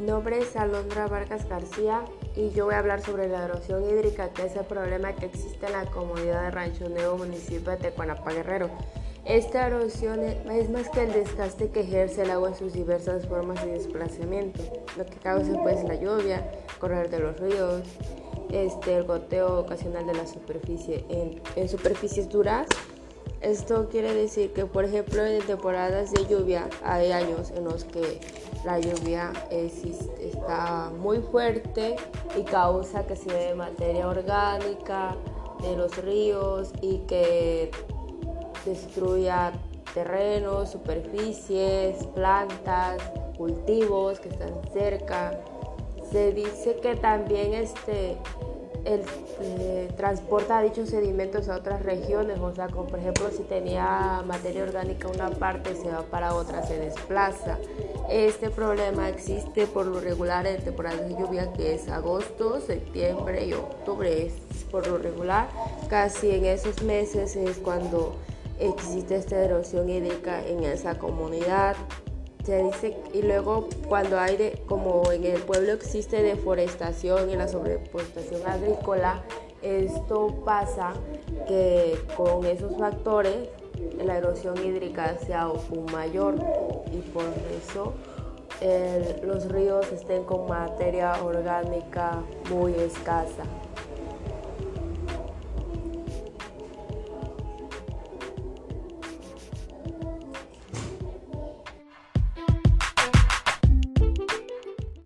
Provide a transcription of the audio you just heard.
nombre es Alondra Vargas García y yo voy a hablar sobre la erosión hídrica, que es el problema que existe en la comunidad de Rancho Nuevo, municipio de Tecuanapa Guerrero. Esta erosión es más que el desgaste que ejerce el agua en sus diversas formas de desplazamiento, lo que causa pues la lluvia, correr de los ríos, este, el goteo ocasional de la superficie en superficies duras esto quiere decir que, por ejemplo, en temporadas de lluvia hay años en los que la lluvia está muy fuerte y causa que se dé materia orgánica de los ríos y que destruya terrenos, superficies, plantas, cultivos que están cerca. Se dice que también este, el, eh, transporta dichos sedimentos a otras regiones, o sea, como por ejemplo si tenía materia orgánica una parte se va para otra, se desplaza. Este problema existe por lo regular en temporadas de lluvia que es agosto, septiembre y octubre, es por lo regular, casi en esos meses es cuando existe esta erosión hídrica en esa comunidad se dice y luego cuando hay de, como en el pueblo existe deforestación y la sobreexplotación agrícola esto pasa que con esos factores la erosión hídrica sea aún mayor. Y por eso los ríos estén con materia orgánica muy escasa